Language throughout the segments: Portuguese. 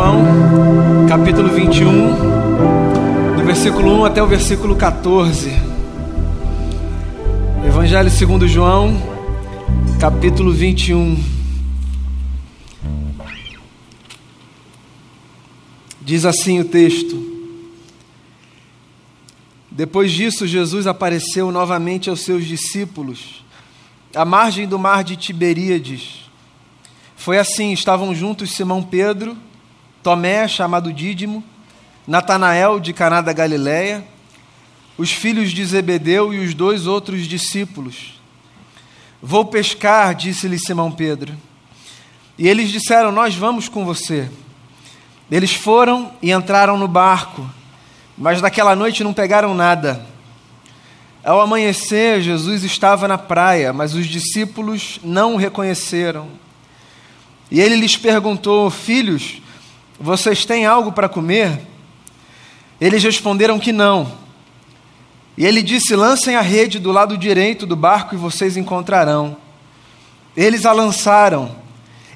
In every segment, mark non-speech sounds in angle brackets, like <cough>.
João, capítulo 21, do versículo 1 até o versículo 14. Evangelho segundo João, capítulo 21. Diz assim o texto: Depois disso, Jesus apareceu novamente aos seus discípulos, à margem do mar de Tiberíades. Foi assim: estavam juntos Simão Pedro, Tomé, chamado Dídimo, Natanael de Caná da Galileia, os filhos de Zebedeu e os dois outros discípulos. Vou pescar, disse-lhe Simão Pedro. E eles disseram: Nós vamos com você. Eles foram e entraram no barco, mas naquela noite não pegaram nada. Ao amanhecer, Jesus estava na praia, mas os discípulos não o reconheceram. E ele lhes perguntou: Filhos, vocês têm algo para comer? Eles responderam que não. E ele disse: Lancem a rede do lado direito do barco e vocês encontrarão. Eles a lançaram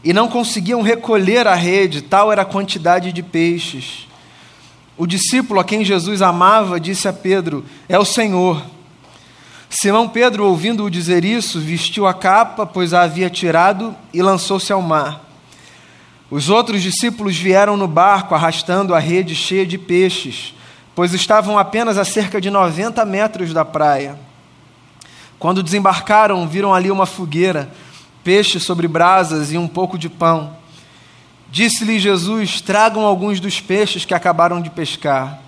e não conseguiam recolher a rede, tal era a quantidade de peixes. O discípulo a quem Jesus amava disse a Pedro: É o Senhor. Simão Pedro, ouvindo-o dizer isso, vestiu a capa, pois a havia tirado, e lançou-se ao mar. Os outros discípulos vieram no barco arrastando a rede cheia de peixes, pois estavam apenas a cerca de 90 metros da praia. Quando desembarcaram, viram ali uma fogueira, peixe sobre brasas e um pouco de pão. Disse-lhe Jesus: Tragam alguns dos peixes que acabaram de pescar.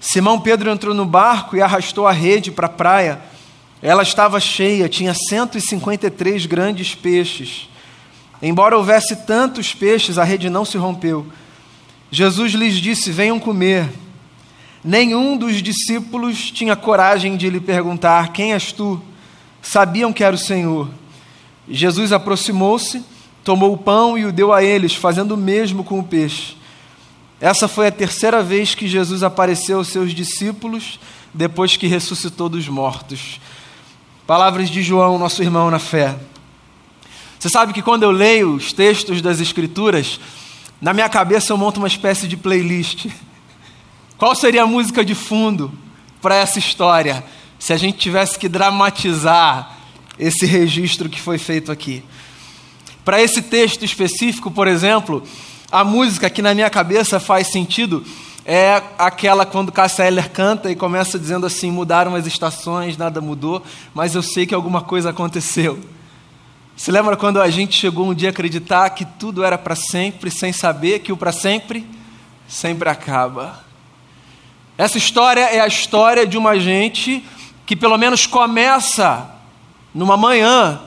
Simão Pedro entrou no barco e arrastou a rede para a praia. Ela estava cheia, tinha 153 grandes peixes. Embora houvesse tantos peixes, a rede não se rompeu. Jesus lhes disse: Venham comer. Nenhum dos discípulos tinha coragem de lhe perguntar: Quem és tu? Sabiam que era o Senhor. Jesus aproximou-se, tomou o pão e o deu a eles, fazendo o mesmo com o peixe. Essa foi a terceira vez que Jesus apareceu aos seus discípulos depois que ressuscitou dos mortos. Palavras de João, nosso irmão na fé. Você sabe que quando eu leio os textos das Escrituras, na minha cabeça eu monto uma espécie de playlist. <laughs> Qual seria a música de fundo para essa história, se a gente tivesse que dramatizar esse registro que foi feito aqui? Para esse texto específico, por exemplo, a música que na minha cabeça faz sentido é aquela quando Cássia Eller canta e começa dizendo assim: mudaram as estações, nada mudou, mas eu sei que alguma coisa aconteceu. Se lembra quando a gente chegou um dia a acreditar que tudo era para sempre, sem saber que o para sempre sempre acaba? Essa história é a história de uma gente que pelo menos começa numa manhã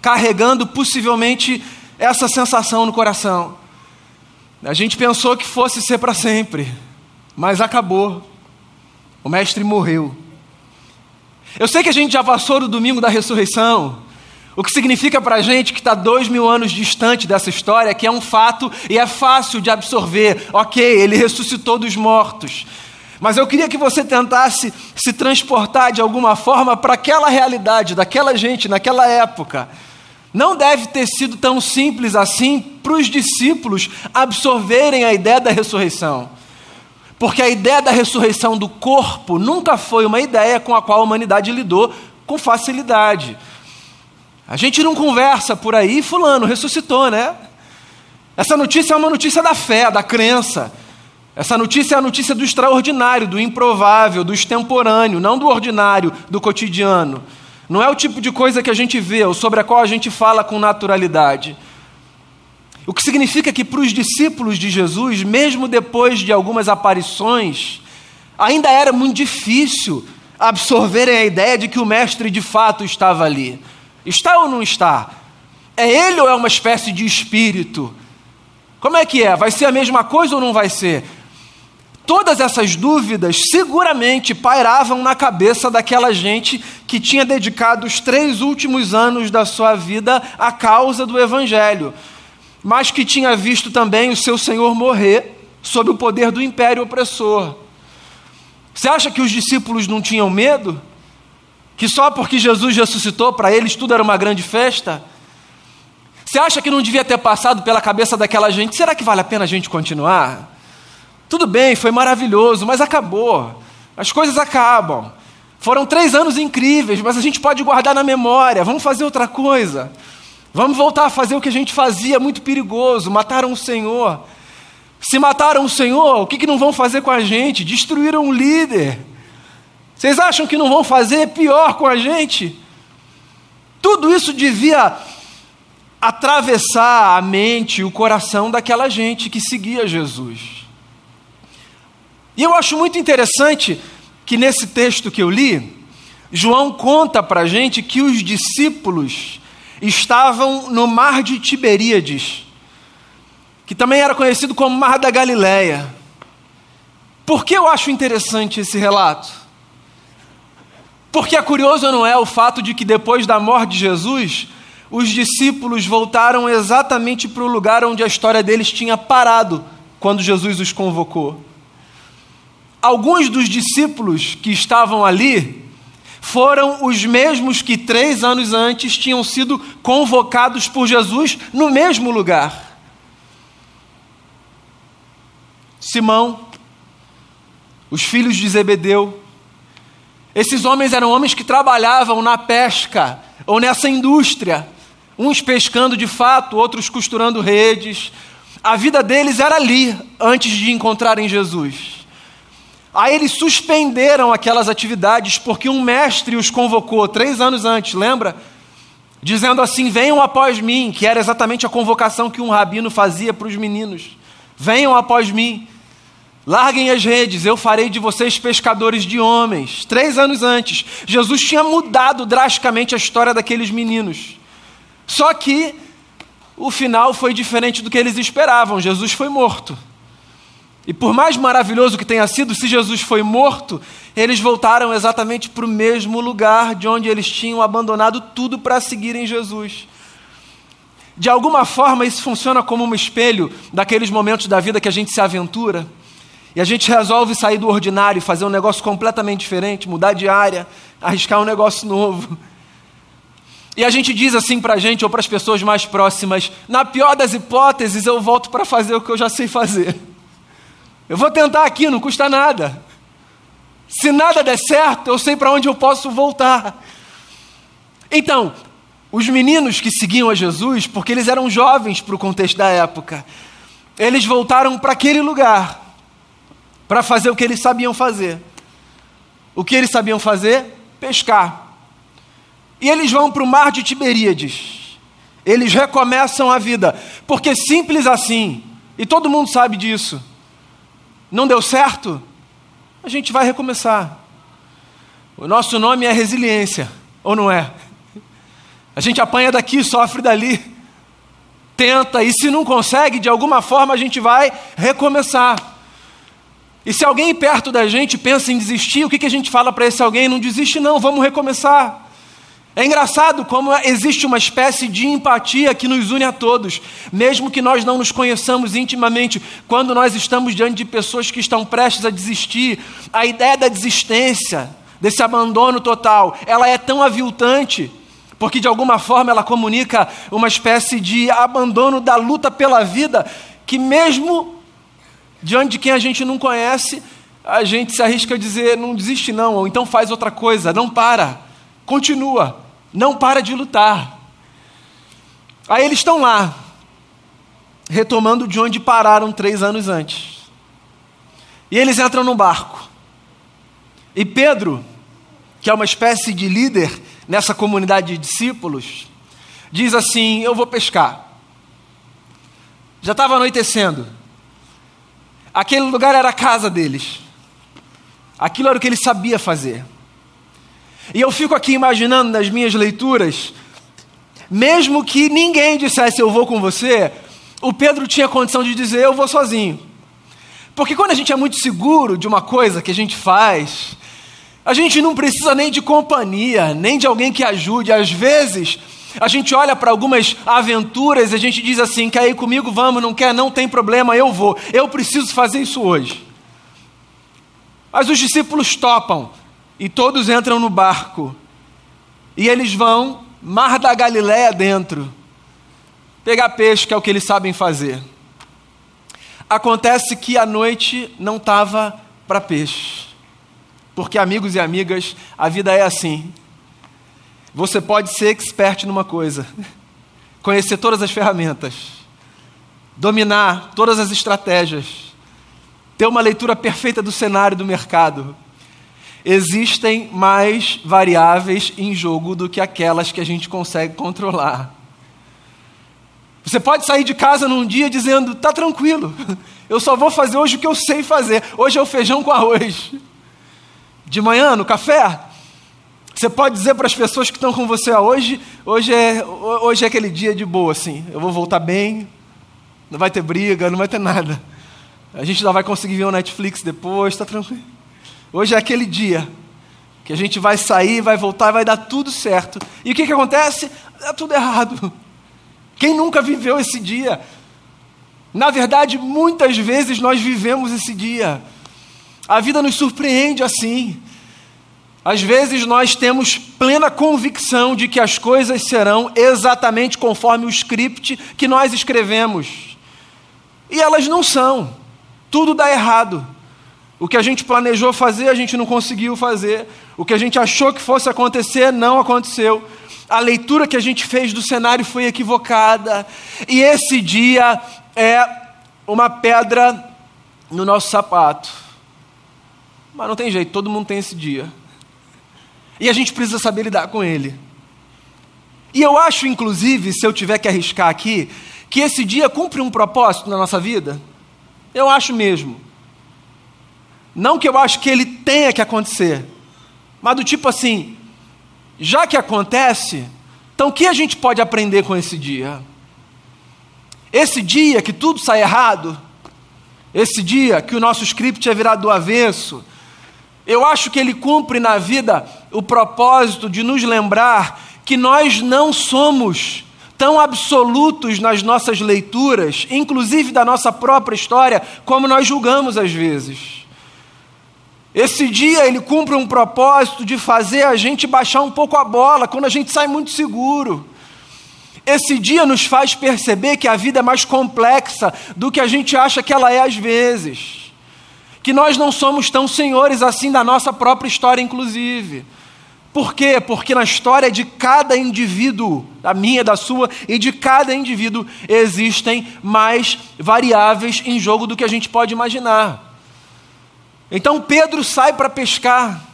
carregando possivelmente essa sensação no coração. A gente pensou que fosse ser para sempre, mas acabou. O mestre morreu. Eu sei que a gente já passou do domingo da ressurreição, o que significa para a gente que está dois mil anos distante dessa história, que é um fato e é fácil de absorver. Ok, ele ressuscitou dos mortos. Mas eu queria que você tentasse se transportar de alguma forma para aquela realidade daquela gente naquela época. Não deve ter sido tão simples assim para os discípulos absorverem a ideia da ressurreição. Porque a ideia da ressurreição do corpo nunca foi uma ideia com a qual a humanidade lidou com facilidade. A gente não conversa por aí, fulano ressuscitou, né? Essa notícia é uma notícia da fé, da crença. Essa notícia é a notícia do extraordinário, do improvável, do extemporâneo, não do ordinário, do cotidiano. Não é o tipo de coisa que a gente vê ou sobre a qual a gente fala com naturalidade. O que significa que para os discípulos de Jesus, mesmo depois de algumas aparições, ainda era muito difícil absorverem a ideia de que o Mestre de fato estava ali. Está ou não está? É ele ou é uma espécie de espírito? Como é que é? Vai ser a mesma coisa ou não vai ser? Todas essas dúvidas seguramente pairavam na cabeça daquela gente que tinha dedicado os três últimos anos da sua vida à causa do Evangelho, mas que tinha visto também o seu Senhor morrer sob o poder do império opressor. Você acha que os discípulos não tinham medo? Que só porque Jesus ressuscitou para eles tudo era uma grande festa? Você acha que não devia ter passado pela cabeça daquela gente? Será que vale a pena a gente continuar? Tudo bem, foi maravilhoso, mas acabou. As coisas acabam. Foram três anos incríveis, mas a gente pode guardar na memória. Vamos fazer outra coisa. Vamos voltar a fazer o que a gente fazia, muito perigoso. Mataram o Senhor. Se mataram o Senhor, o que, que não vão fazer com a gente? Destruíram o líder. Vocês acham que não vão fazer pior com a gente? Tudo isso devia atravessar a mente e o coração daquela gente que seguia Jesus. E eu acho muito interessante que nesse texto que eu li, João conta para a gente que os discípulos estavam no mar de Tiberíades, que também era conhecido como Mar da Galileia. Por que eu acho interessante esse relato? Porque é curioso, não é, o fato de que depois da morte de Jesus, os discípulos voltaram exatamente para o lugar onde a história deles tinha parado quando Jesus os convocou. Alguns dos discípulos que estavam ali foram os mesmos que três anos antes tinham sido convocados por Jesus no mesmo lugar. Simão, os filhos de Zebedeu, esses homens eram homens que trabalhavam na pesca ou nessa indústria, uns pescando de fato, outros costurando redes. A vida deles era ali antes de encontrarem Jesus. Aí eles suspenderam aquelas atividades porque um mestre os convocou três anos antes, lembra? Dizendo assim: venham após mim, que era exatamente a convocação que um rabino fazia para os meninos. Venham após mim, larguem as redes, eu farei de vocês pescadores de homens. Três anos antes, Jesus tinha mudado drasticamente a história daqueles meninos. Só que o final foi diferente do que eles esperavam: Jesus foi morto. E por mais maravilhoso que tenha sido, se Jesus foi morto, eles voltaram exatamente para o mesmo lugar de onde eles tinham abandonado tudo para seguirem Jesus. De alguma forma, isso funciona como um espelho daqueles momentos da vida que a gente se aventura e a gente resolve sair do ordinário fazer um negócio completamente diferente, mudar de área, arriscar um negócio novo. E a gente diz assim para a gente ou para as pessoas mais próximas: na pior das hipóteses, eu volto para fazer o que eu já sei fazer. Eu vou tentar aqui, não custa nada. Se nada der certo, eu sei para onde eu posso voltar. Então, os meninos que seguiam a Jesus, porque eles eram jovens para o contexto da época, eles voltaram para aquele lugar para fazer o que eles sabiam fazer. O que eles sabiam fazer? Pescar. E eles vão para o mar de Tiberíades. Eles recomeçam a vida, porque simples assim, e todo mundo sabe disso. Não deu certo? A gente vai recomeçar. O nosso nome é resiliência, ou não é? A gente apanha daqui, sofre dali, tenta, e se não consegue, de alguma forma a gente vai recomeçar. E se alguém perto da gente pensa em desistir, o que, que a gente fala para esse alguém? Não desiste, não, vamos recomeçar. É engraçado como existe uma espécie de empatia que nos une a todos, mesmo que nós não nos conheçamos intimamente, quando nós estamos diante de pessoas que estão prestes a desistir, a ideia da desistência, desse abandono total, ela é tão aviltante, porque de alguma forma ela comunica uma espécie de abandono da luta pela vida, que mesmo diante de quem a gente não conhece, a gente se arrisca a dizer: não desiste, não, ou então faz outra coisa, não para continua, não para de lutar. Aí eles estão lá, retomando de onde pararam três anos antes. E eles entram no barco. E Pedro, que é uma espécie de líder nessa comunidade de discípulos, diz assim: Eu vou pescar. Já estava anoitecendo. Aquele lugar era a casa deles. Aquilo era o que ele sabia fazer. E eu fico aqui imaginando nas minhas leituras, mesmo que ninguém dissesse eu vou com você, o Pedro tinha condição de dizer eu vou sozinho. Porque quando a gente é muito seguro de uma coisa que a gente faz, a gente não precisa nem de companhia, nem de alguém que ajude. Às vezes, a gente olha para algumas aventuras e a gente diz assim: quer ir comigo? Vamos, não quer? Não tem problema, eu vou. Eu preciso fazer isso hoje. Mas os discípulos topam e todos entram no barco. E eles vão, mar da Galiléia dentro. pegar peixe, que é o que eles sabem fazer. Acontece que a noite não estava para peixe. Porque, amigos e amigas, a vida é assim. Você pode ser expert numa coisa, conhecer todas as ferramentas, dominar todas as estratégias, ter uma leitura perfeita do cenário do mercado. Existem mais variáveis em jogo do que aquelas que a gente consegue controlar. Você pode sair de casa num dia dizendo: tá tranquilo, eu só vou fazer hoje o que eu sei fazer. Hoje é o feijão com arroz. De manhã, no café, você pode dizer para as pessoas que estão com você ah, hoje, hoje é, hoje é aquele dia de boa, assim. Eu vou voltar bem, não vai ter briga, não vai ter nada. A gente ainda vai conseguir ver o Netflix depois, está tranquilo. Hoje é aquele dia que a gente vai sair, vai voltar, vai dar tudo certo. E o que, que acontece? Dá tudo errado. Quem nunca viveu esse dia? Na verdade, muitas vezes nós vivemos esse dia. A vida nos surpreende assim. Às vezes nós temos plena convicção de que as coisas serão exatamente conforme o script que nós escrevemos. E elas não são. Tudo dá errado. O que a gente planejou fazer, a gente não conseguiu fazer. O que a gente achou que fosse acontecer, não aconteceu a leitura que a gente fez do cenário foi equivocada, e esse dia é uma pedra no nosso sapato. Mas não tem jeito, todo mundo tem esse dia. E a gente precisa saber lidar com ele. E eu acho, inclusive, se eu tiver que arriscar aqui, que esse dia cumpre um propósito na nossa vida. Eu acho mesmo. Não que eu acho que ele tenha que acontecer, mas do tipo assim, já que acontece, então o que a gente pode aprender com esse dia? Esse dia que tudo sai errado, esse dia que o nosso script é virado do avesso, eu acho que ele cumpre na vida o propósito de nos lembrar que nós não somos tão absolutos nas nossas leituras, inclusive da nossa própria história, como nós julgamos às vezes. Esse dia ele cumpre um propósito de fazer a gente baixar um pouco a bola quando a gente sai muito seguro. Esse dia nos faz perceber que a vida é mais complexa do que a gente acha que ela é às vezes. Que nós não somos tão senhores assim da nossa própria história, inclusive. Por quê? Porque na história de cada indivíduo, da minha, da sua e de cada indivíduo, existem mais variáveis em jogo do que a gente pode imaginar. Então Pedro sai para pescar.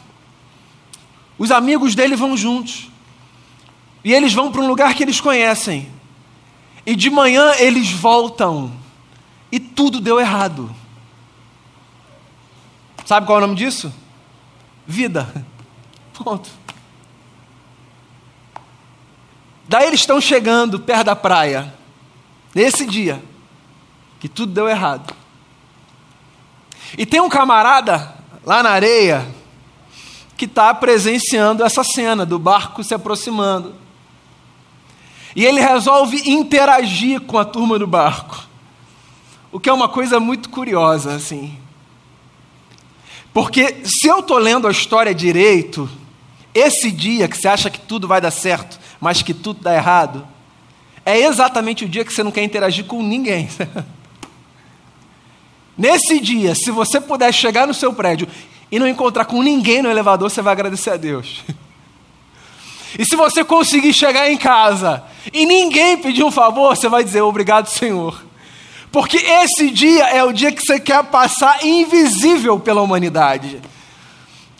Os amigos dele vão juntos. E eles vão para um lugar que eles conhecem. E de manhã eles voltam. E tudo deu errado. Sabe qual é o nome disso? Vida. <laughs> Ponto. Daí eles estão chegando perto da praia. Nesse dia. Que tudo deu errado. E tem um camarada lá na areia que está presenciando essa cena do barco se aproximando. E ele resolve interagir com a turma do barco. O que é uma coisa muito curiosa, assim. Porque se eu estou lendo a história direito, esse dia que você acha que tudo vai dar certo, mas que tudo dá errado, é exatamente o dia que você não quer interagir com ninguém. <laughs> Nesse dia, se você puder chegar no seu prédio e não encontrar com ninguém no elevador, você vai agradecer a Deus. <laughs> E se você conseguir chegar em casa e ninguém pedir um favor, você vai dizer obrigado, Senhor. Porque esse dia é o dia que você quer passar invisível pela humanidade.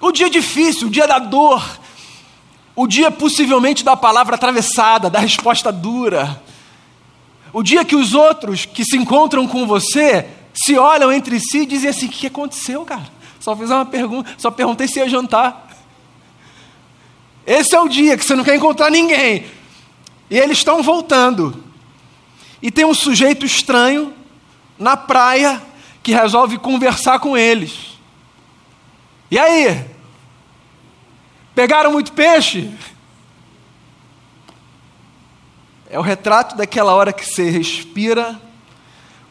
O dia difícil, o dia da dor, o dia possivelmente da palavra atravessada, da resposta dura. O dia que os outros que se encontram com você se olham entre si e dizem assim: o que aconteceu, cara? Só fiz uma pergunta, só perguntei se ia jantar. Esse é o dia que você não quer encontrar ninguém. E eles estão voltando. E tem um sujeito estranho na praia que resolve conversar com eles. E aí? Pegaram muito peixe? É o retrato daquela hora que você respira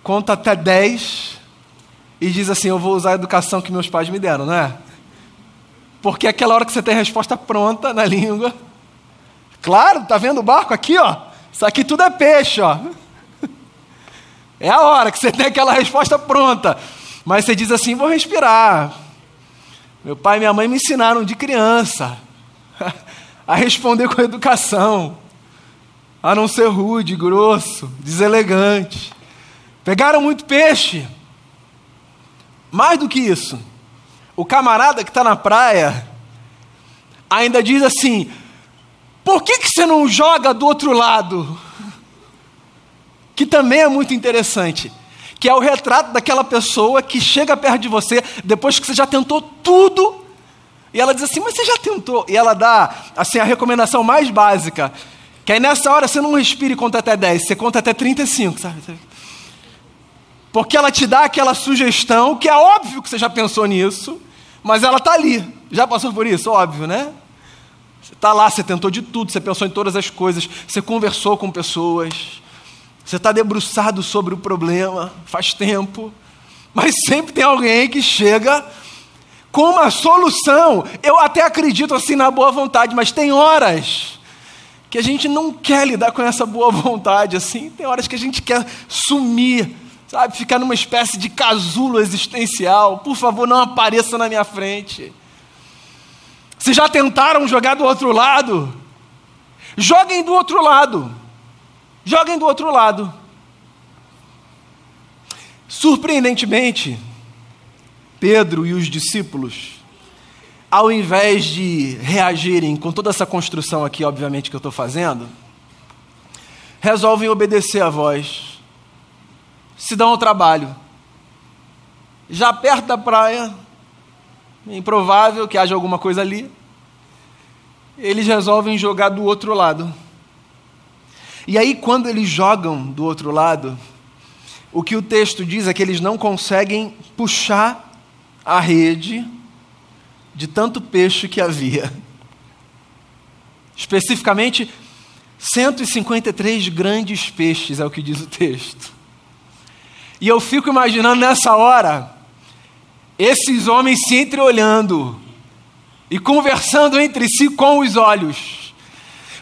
conta até 10 e diz assim: Eu vou usar a educação que meus pais me deram, não é? Porque é aquela hora que você tem a resposta pronta na <laughs> língua. Claro, tá vendo o barco aqui, ó? Isso aqui tudo é peixe, ó. <laughs> É a hora que você tem aquela resposta pronta. Mas você diz assim: vou respirar. Meu pai e minha mãe me ensinaram de criança <laughs> a responder com educação, a não ser rude, grosso, deselegante. Pegaram muito peixe. Mais do que isso, o camarada que está na praia ainda diz assim: por que, que você não joga do outro lado? <laughs> Que também é muito interessante. Que é o retrato daquela pessoa que chega perto de você depois que você já tentou tudo. E ela diz assim: Mas você já tentou? E ela dá assim, a recomendação mais básica. Que aí nessa hora você não respire e conta até 10, você conta até 35, sabe? Porque ela te dá aquela sugestão, que é óbvio que você já pensou nisso, mas ela está ali. Já passou por isso? Óbvio, né? Você está lá, você tentou de tudo, você pensou em todas as coisas, você conversou com pessoas, você está debruçado sobre o problema faz tempo, mas sempre tem alguém que chega com uma solução. Eu até acredito assim na boa vontade, mas tem horas que a gente não quer lidar com essa boa vontade assim, tem horas que a gente quer sumir, sabe, ficar numa espécie de casulo existencial. Por favor, não apareça na minha frente. Se já tentaram jogar do outro lado, joguem do outro lado. Joguem do outro lado. Surpreendentemente, Pedro e os discípulos, ao invés de reagirem com toda essa construção aqui, obviamente, que eu estou fazendo, resolvem obedecer a voz, se dão ao trabalho. Já perto da praia, é improvável que haja alguma coisa ali, eles resolvem jogar do outro lado. E aí, quando eles jogam do outro lado, o que o texto diz é que eles não conseguem puxar a rede de tanto peixe que havia. Especificamente, 153 grandes peixes, é o que diz o texto. E eu fico imaginando nessa hora, esses homens se entreolhando e conversando entre si com os olhos.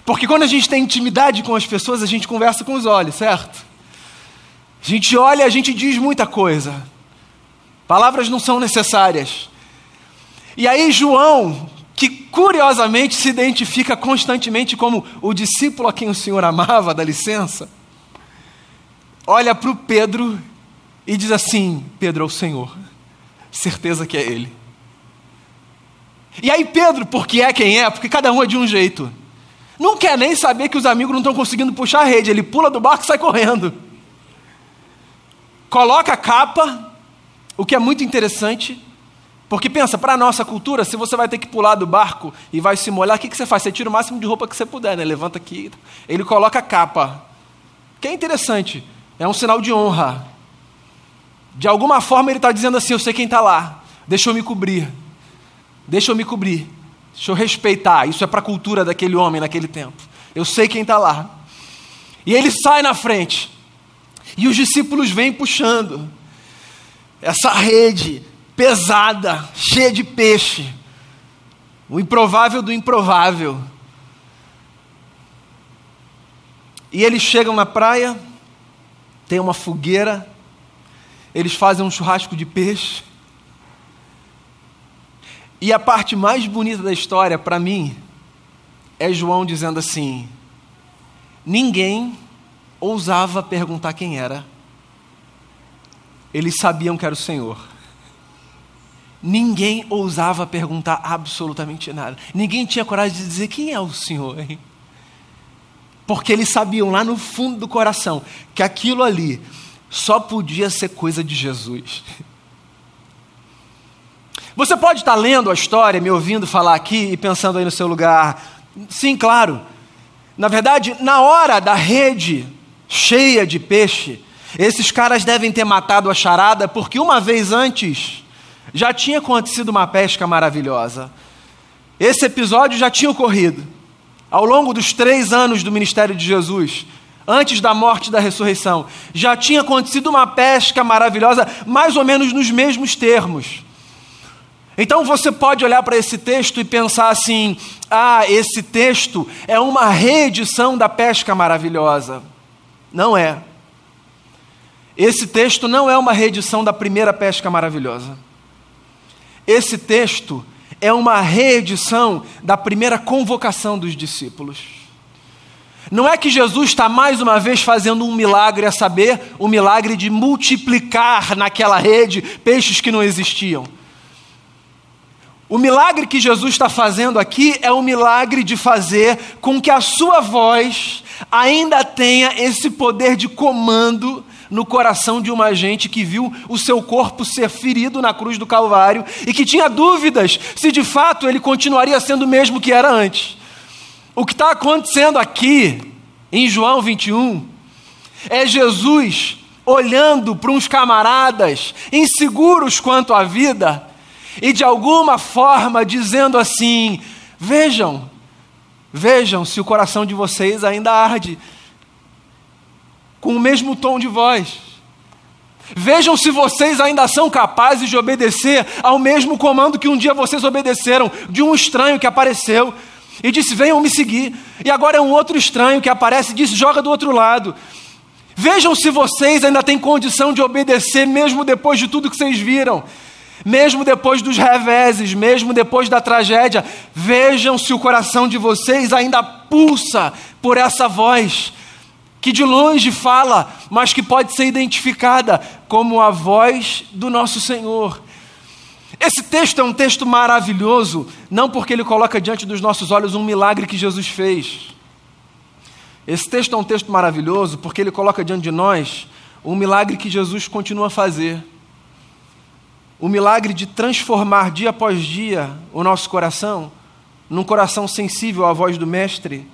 Porque quando a gente tem intimidade com as pessoas, a gente conversa com os olhos, certo? A gente olha, a gente diz muita coisa. Palavras não são necessárias. E aí, João, que curiosamente se identifica constantemente como o discípulo a quem o Senhor amava, dá licença, olha para o Pedro e diz assim: Pedro é o Senhor, certeza que é Ele. E aí, Pedro, porque é quem é, porque cada um é de um jeito. Não quer nem saber que os amigos não estão conseguindo puxar a rede. Ele pula do barco e sai correndo. Coloca a capa, o que é muito interessante. Porque pensa, para a nossa cultura, se você vai ter que pular do barco e vai se molhar, o que, que você faz? Você tira o máximo de roupa que você puder, né? Levanta aqui. Ele coloca a capa. Que é interessante. É um sinal de honra. De alguma forma ele está dizendo assim: eu sei quem está lá. Deixa eu me cobrir. Deixa eu me cobrir. Deixa eu respeitar. Isso é para a cultura daquele homem naquele tempo. Eu sei quem está lá. E ele sai na frente. E os discípulos vêm puxando essa rede pesada, cheia de peixe. O improvável do improvável. E eles chegam na praia, tem uma fogueira, eles fazem um churrasco de peixe. E a parte mais bonita da história, para mim, é João dizendo assim: ninguém ousava perguntar quem era, eles sabiam que era o Senhor. Ninguém ousava perguntar absolutamente nada. Ninguém tinha coragem de dizer quem é o Senhor, hein? Porque eles sabiam lá no fundo do coração que aquilo ali só podia ser coisa de Jesus. Você pode estar lendo a história, me ouvindo falar aqui e pensando aí no seu lugar. Sim, claro. Na verdade, na hora da rede cheia de peixe, esses caras devem ter matado a charada, porque uma vez antes já tinha acontecido uma pesca maravilhosa. Esse episódio já tinha ocorrido ao longo dos três anos do ministério de Jesus, antes da morte e da ressurreição. Já tinha acontecido uma pesca maravilhosa, mais ou menos nos mesmos termos. Então você pode olhar para esse texto e pensar assim: ah, esse texto é uma reedição da pesca maravilhosa. Não é. Esse texto não é uma reedição da primeira pesca maravilhosa. Esse texto é uma reedição da primeira convocação dos discípulos. Não é que Jesus está mais uma vez fazendo um milagre, a saber, o milagre de multiplicar naquela rede peixes que não existiam. O milagre que Jesus está fazendo aqui é o milagre de fazer com que a sua voz ainda tenha esse poder de comando no coração de uma gente que viu o seu corpo ser ferido na cruz do Calvário e que tinha dúvidas se de fato ele continuaria sendo o mesmo que era antes. O que está acontecendo aqui, em João 21, é Jesus olhando para uns camaradas inseguros quanto à vida e de alguma forma dizendo assim: vejam, vejam se o coração de vocês ainda arde, com o mesmo tom de voz. Vejam se vocês ainda são capazes de obedecer ao mesmo comando que um dia vocês obedeceram de um estranho que apareceu e disse: Venham me seguir. E agora é um outro estranho que aparece e disse: Joga do outro lado. Vejam se vocês ainda têm condição de obedecer, mesmo depois de tudo que vocês viram, mesmo depois dos reveses, mesmo depois da tragédia. Vejam se o coração de vocês ainda pulsa por essa voz, que de longe fala, mas que pode ser identificada como a voz do nosso Senhor. Esse texto é um texto maravilhoso, não porque ele coloca diante dos nossos olhos um milagre que Jesus fez. Esse texto é um texto maravilhoso porque ele coloca diante de nós um milagre que Jesus continua a fazer. O milagre de transformar dia após dia o nosso coração num coração sensível à voz do Mestre,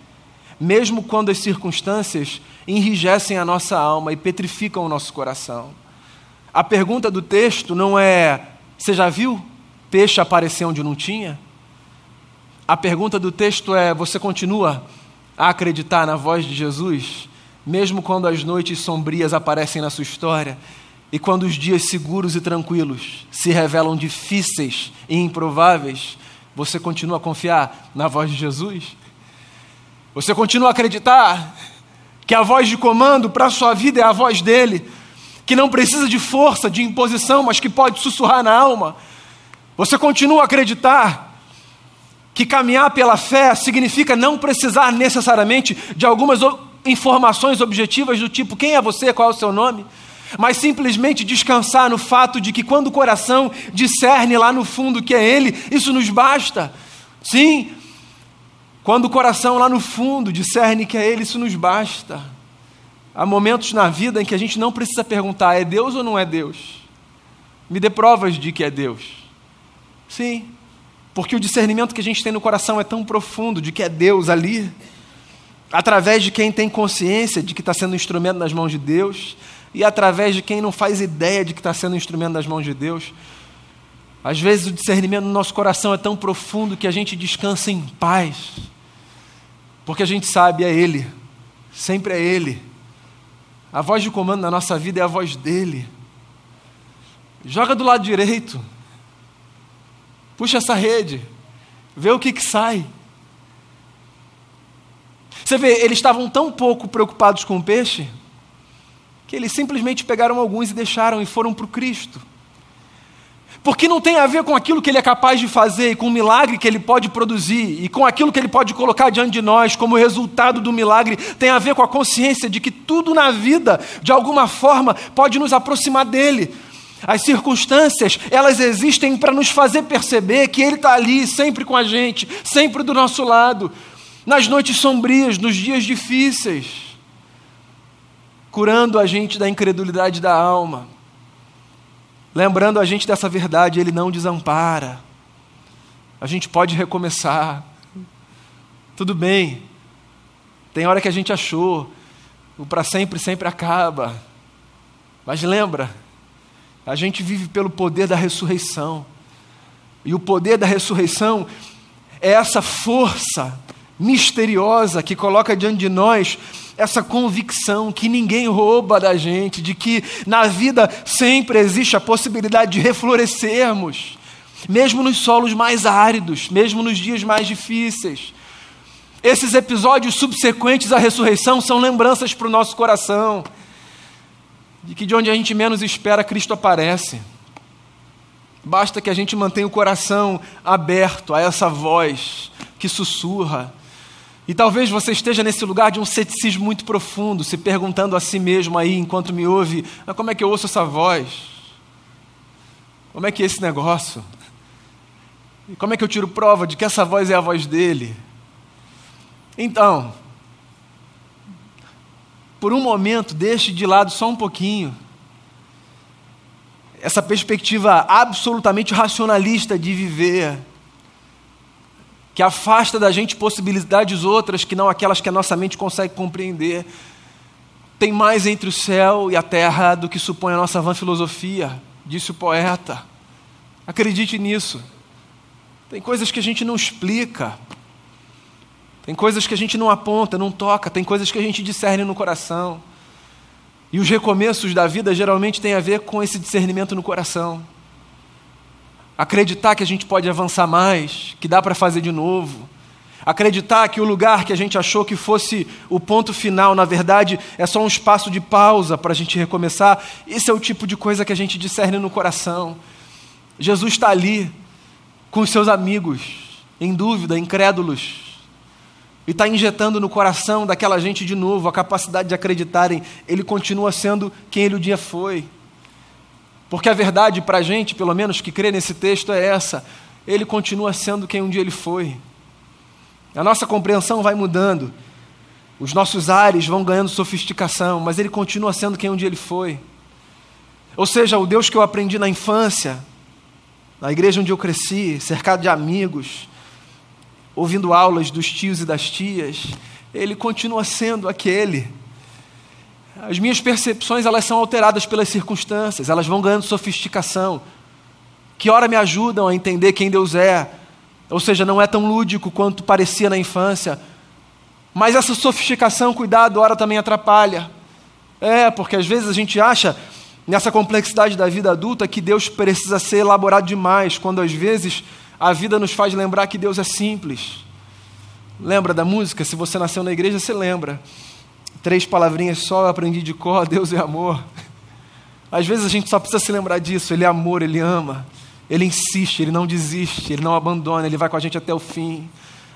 mesmo quando as circunstâncias enrijecem a nossa alma e petrificam o nosso coração. A pergunta do texto não é você já viu peixe aparecer onde não tinha? A pergunta do texto é: você continua a acreditar na voz de Jesus, mesmo quando as noites sombrias aparecem na sua história e quando os dias seguros e tranquilos se revelam difíceis e improváveis? Você continua a confiar na voz de Jesus? Você continua a acreditar que a voz de comando para a sua vida é a voz dele? que não precisa de força, de imposição, mas que pode sussurrar na alma. Você continua a acreditar que caminhar pela fé significa não precisar necessariamente de algumas informações objetivas do tipo quem é você, qual é o seu nome, mas simplesmente descansar no fato de que quando o coração discerne lá no fundo que é Ele, isso nos basta. Sim, quando o coração lá no fundo discerne que é Ele, isso nos basta. Há momentos na vida em que a gente não precisa perguntar: é Deus ou não é Deus? Me dê provas de que é Deus. Sim, porque o discernimento que a gente tem no coração é tão profundo de que é Deus ali, através de quem tem consciência de que está sendo um instrumento nas mãos de Deus, e através de quem não faz ideia de que está sendo um instrumento nas mãos de Deus. Às vezes o discernimento no nosso coração é tão profundo que a gente descansa em paz, porque a gente sabe, é Ele, sempre é Ele. A voz de comando na nossa vida é a voz dele. Joga do lado direito. Puxa essa rede. Vê o que, que sai. Você vê, eles estavam tão pouco preocupados com o peixe que eles simplesmente pegaram alguns e deixaram e foram para o Cristo. Porque não tem a ver com aquilo que ele é capaz de fazer, e com o milagre que ele pode produzir, e com aquilo que ele pode colocar diante de nós como resultado do milagre, tem a ver com a consciência de que tudo na vida, de alguma forma, pode nos aproximar dele. As circunstâncias, elas existem para nos fazer perceber que ele está ali, sempre com a gente, sempre do nosso lado, nas noites sombrias, nos dias difíceis, curando a gente da incredulidade da alma lembrando a gente dessa verdade, Ele não desampara. A gente pode recomeçar. Tudo bem. Tem hora que a gente achou, o para sempre sempre acaba. Mas lembra, a gente vive pelo poder da ressurreição. E o poder da ressurreição é essa força misteriosa que coloca diante de nós essa convicção que ninguém rouba da gente, de que na vida sempre existe a possibilidade de reflorescermos, mesmo nos solos mais áridos, mesmo nos dias mais difíceis. Esses episódios subsequentes à ressurreição são lembranças para o nosso coração. de que de onde a gente menos espera, Cristo aparece. Basta que a gente mantenha o coração aberto a essa voz que sussurra. E talvez você esteja nesse lugar de um ceticismo muito profundo, se perguntando a si mesmo aí, enquanto me ouve: mas como é que eu ouço essa voz? Como é que é esse negócio? E como é que eu tiro prova de que essa voz é a voz dele? Então, por um momento, deixe de lado só um pouquinho essa perspectiva absolutamente racionalista de viver, que afasta da gente possibilidades outras que não aquelas que a nossa mente consegue compreender. Tem mais entre o céu e a terra do que supõe a nossa vã filosofia, disse o poeta. Acredite nisso. Tem coisas que a gente não explica. Tem coisas que a gente não aponta, não toca, tem coisas que a gente discerne no coração. E os recomeços da vida geralmente têm a ver com esse discernimento no coração. Acreditar que a gente pode avançar mais, que dá para fazer de novo. Acreditar que o lugar que a gente achou que fosse o ponto final, na verdade, é só um espaço de pausa para a gente recomeçar. Esse é o tipo de coisa que a gente discerne no coração. Jesus está ali, com os seus amigos, em dúvida, incrédulos, e está injetando no coração daquela gente de novo a capacidade de acreditarem, ele continua sendo quem ele um dia foi. Porque a verdade para a gente, pelo menos que crê nesse texto, é essa: ele continua sendo quem um dia ele foi. A nossa compreensão vai mudando, os nossos ares vão ganhando sofisticação, mas ele continua sendo quem um dia ele foi. Ou seja, o Deus que eu aprendi na infância, na igreja onde eu cresci, cercado de amigos, ouvindo aulas dos tios e das tias, ele continua sendo aquele. As minhas percepções elas são alteradas pelas circunstâncias, elas vão ganhando sofisticação, que ora me ajudam a entender quem Deus é, ou seja, não é tão lúdico quanto parecia na infância, mas essa sofisticação, cuidado, ora também atrapalha. É, porque às vezes a gente acha nessa complexidade da vida adulta que Deus precisa ser elaborado demais, quando às vezes a vida nos faz lembrar que Deus é simples. Lembra da música? Se você nasceu na igreja, você lembra. Três palavrinhas só eu aprendi de cor: Deus é amor. Às vezes a gente só precisa se lembrar disso. Ele é amor, ele ama, ele insiste, ele não desiste, ele não abandona, ele vai com a gente até o fim.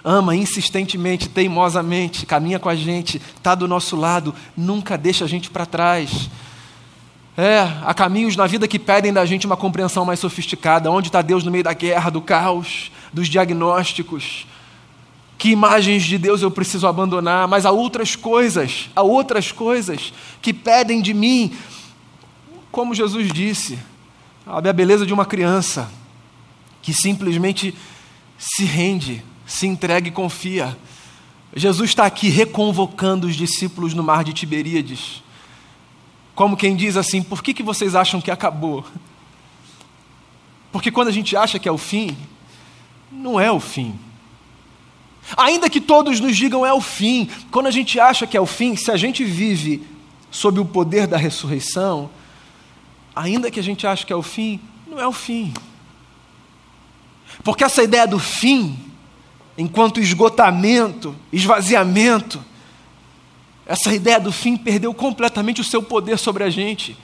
Ama insistentemente, teimosamente, caminha com a gente, está do nosso lado, nunca deixa a gente para trás. É, há caminhos na vida que pedem da gente uma compreensão mais sofisticada. Onde está Deus no meio da guerra, do caos, dos diagnósticos? Que imagens de Deus eu preciso abandonar? Mas há outras coisas, há outras coisas que pedem de mim, como Jesus disse, a beleza de uma criança que simplesmente se rende, se entrega e confia. Jesus está aqui reconvocando os discípulos no mar de Tiberíades como quem diz assim: por que, que vocês acham que acabou? Porque quando a gente acha que é o fim, não é o fim. Ainda que todos nos digam é o fim, quando a gente acha que é o fim, se a gente vive sob o poder da ressurreição, ainda que a gente ache que é o fim, não é o fim. Porque essa ideia do fim, enquanto esgotamento, esvaziamento, essa ideia do fim perdeu completamente o seu poder sobre a gente.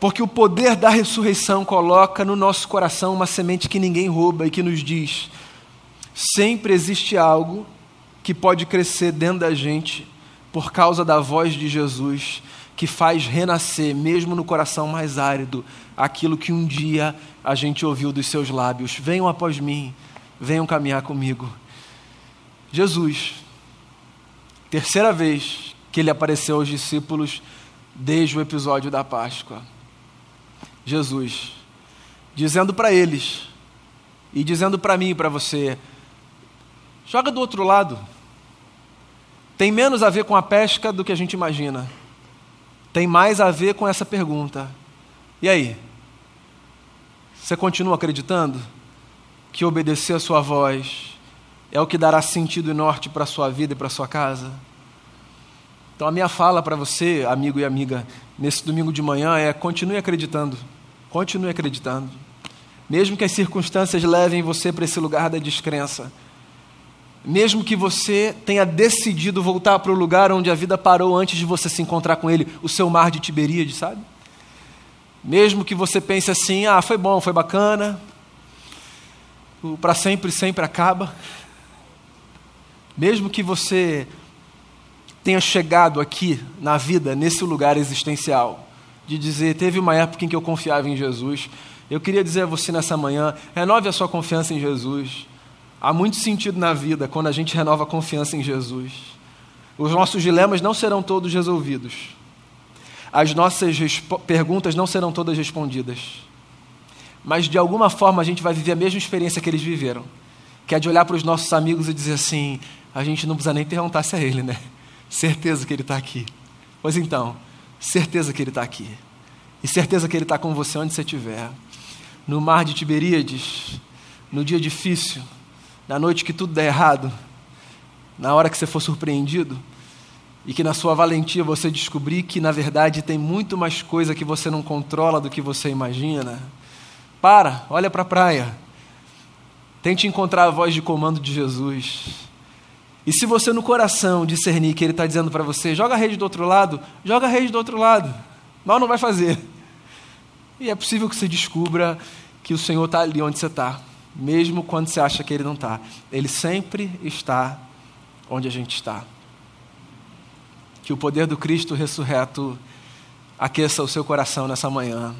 Porque o poder da ressurreição coloca no nosso coração uma semente que ninguém rouba e que nos diz: sempre existe algo que pode crescer dentro da gente por causa da voz de Jesus, que faz renascer, mesmo no coração mais árido, aquilo que um dia a gente ouviu dos seus lábios: Venham após mim, venham caminhar comigo. Jesus Terceira vez que ele apareceu aos discípulos desde o episódio da Páscoa. Jesus, dizendo para eles e dizendo para mim e para você: joga do outro lado. Tem menos a ver com a pesca do que a gente imagina. Tem mais a ver com essa pergunta. E aí? Você continua acreditando que obedecer a sua voz é o que dará sentido e norte para a sua vida e para a sua casa. Então, a minha fala para você, amigo e amiga, nesse domingo de manhã é: continue acreditando, continue acreditando. Mesmo que as circunstâncias levem você para esse lugar da descrença, mesmo que você tenha decidido voltar para o lugar onde a vida parou antes de você se encontrar com Ele, o seu mar de Tiberíades, sabe? Mesmo que você pense assim, ah, foi bom, foi bacana, o para sempre sempre acaba. Mesmo que você tenha chegado aqui na vida, nesse lugar existencial, de dizer, teve uma época em que eu confiava em Jesus, eu queria dizer a você nessa manhã, renove a sua confiança em Jesus. Há muito sentido na vida quando a gente renova a confiança em Jesus. Os nossos dilemas não serão todos resolvidos. As nossas perguntas não serão todas respondidas. Mas de alguma forma a gente vai viver a mesma experiência que eles viveram. Que é de olhar para os nossos amigos e dizer assim: a gente não precisa nem perguntar se é ele, né? Certeza que ele está aqui. Pois então, certeza que ele está aqui. E certeza que ele está com você onde você estiver. No mar de Tiberíades, no dia difícil, na noite que tudo der errado, na hora que você for surpreendido, e que na sua valentia você descobrir que na verdade tem muito mais coisa que você não controla do que você imagina. Para, olha para a praia. Tente encontrar a voz de comando de Jesus. E se você no coração discernir que Ele está dizendo para você, joga a rede do outro lado, joga a rede do outro lado. Mal não vai fazer. E é possível que você descubra que o Senhor está ali onde você está mesmo quando você acha que Ele não está. Ele sempre está onde a gente está. Que o poder do Cristo ressurreto aqueça o seu coração nessa manhã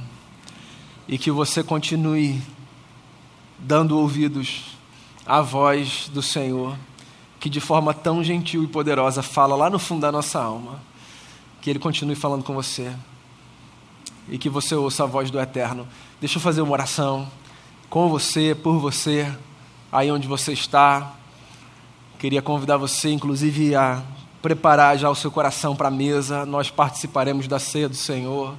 e que você continue dando ouvidos à voz do Senhor, que de forma tão gentil e poderosa fala lá no fundo da nossa alma. Que Ele continue falando com você e que você ouça a voz do Eterno. Deixa eu fazer uma oração com você, por você, aí onde você está. Queria convidar você, inclusive, a preparar já o seu coração para a mesa. Nós participaremos da ceia do Senhor.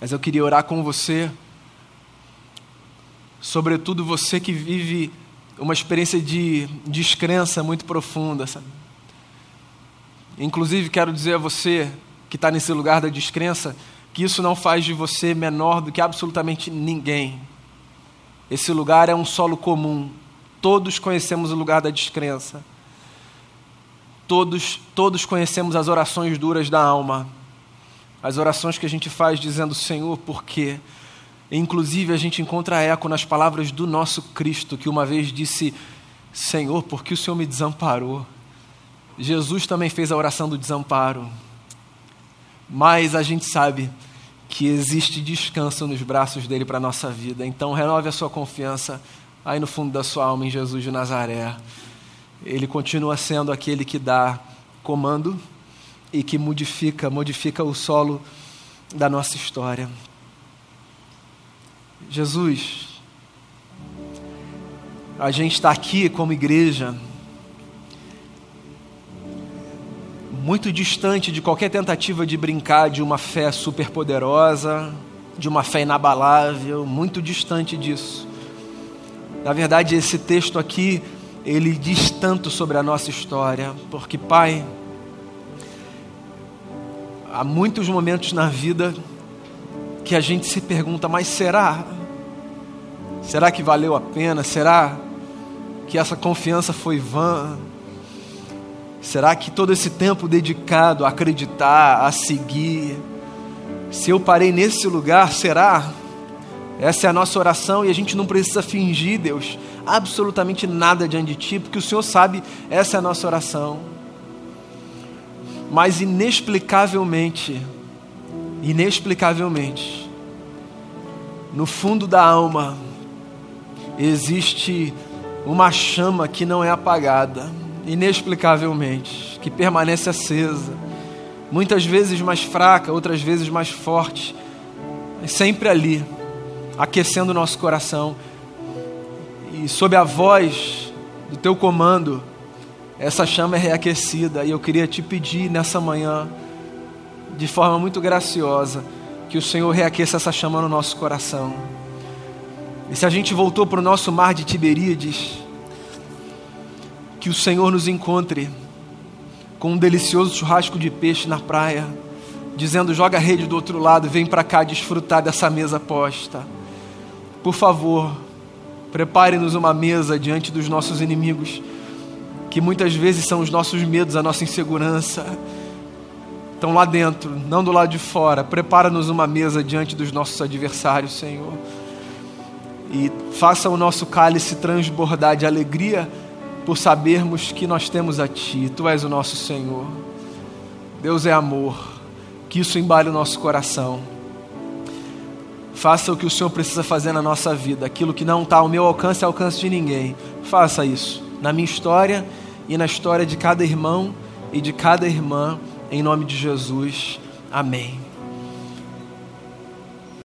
Mas eu queria orar com você, sobretudo você que vive uma experiência de descrença muito profunda, sabe? Inclusive, quero dizer a você que está nesse lugar da descrença, que isso não faz de você menor do que absolutamente ninguém. Esse lugar é um solo comum. Todos conhecemos o lugar da descrença. Todos, todos conhecemos as orações duras da alma. As orações que a gente faz dizendo, Senhor, por quê? Inclusive, a gente encontra eco nas palavras do nosso Cristo, que uma vez disse: Senhor, por que o Senhor me desamparou? Jesus também fez a oração do desamparo mas a gente sabe que existe descanso nos braços dele para a nossa vida. Então, renove a sua confiança aí no fundo da sua alma em Jesus de Nazaré. Ele continua sendo aquele que dá comando e que modifica, modifica o solo da nossa história. Jesus, a gente está aqui como igreja muito distante de qualquer tentativa de brincar de uma fé superpoderosa, de uma fé inabalável, muito distante disso. Na verdade, esse texto aqui, ele diz tanto sobre a nossa história, porque, Pai, há muitos momentos na vida que a gente se pergunta, mas será? Será que valeu a pena? Será que essa confiança foi vã? Será que todo esse tempo dedicado a acreditar, a seguir, se eu parei nesse lugar, será? Essa é a nossa oração e a gente não precisa fingir, Deus, absolutamente nada diante de Ti, porque o Senhor sabe, essa é a nossa oração. Mas inexplicavelmente, inexplicavelmente, no fundo da alma, existe uma chama que não é apagada inexplicavelmente, que permanece acesa, muitas vezes mais fraca, outras vezes mais forte, sempre ali, aquecendo o nosso coração. E sob a voz do teu comando, essa chama é reaquecida. E eu queria te pedir nessa manhã, de forma muito graciosa, que o Senhor reaqueça essa chama no nosso coração. E se a gente voltou para o nosso mar de Tiberíades, que o Senhor nos encontre com um delicioso churrasco de peixe na praia, dizendo: joga a rede do outro lado, vem para cá desfrutar dessa mesa posta. Por favor, Prepare-nos uma mesa diante dos nossos inimigos, que muitas vezes são os nossos medos, a nossa insegurança. Estão lá dentro, não do lado de fora. Prepara-nos uma mesa diante dos nossos adversários, Senhor. E faça o nosso cálice transbordar de alegria por sabermos que nós temos a Ti. Tu és o nosso Senhor. Deus é amor. Que isso embale o nosso coração. Faça o que o Senhor precisa fazer na nossa vida. Aquilo que não está ao meu alcance, ao alcance de ninguém. Faça isso na minha história e na história de cada irmão e de cada irmã. Em nome de Jesus. Amém.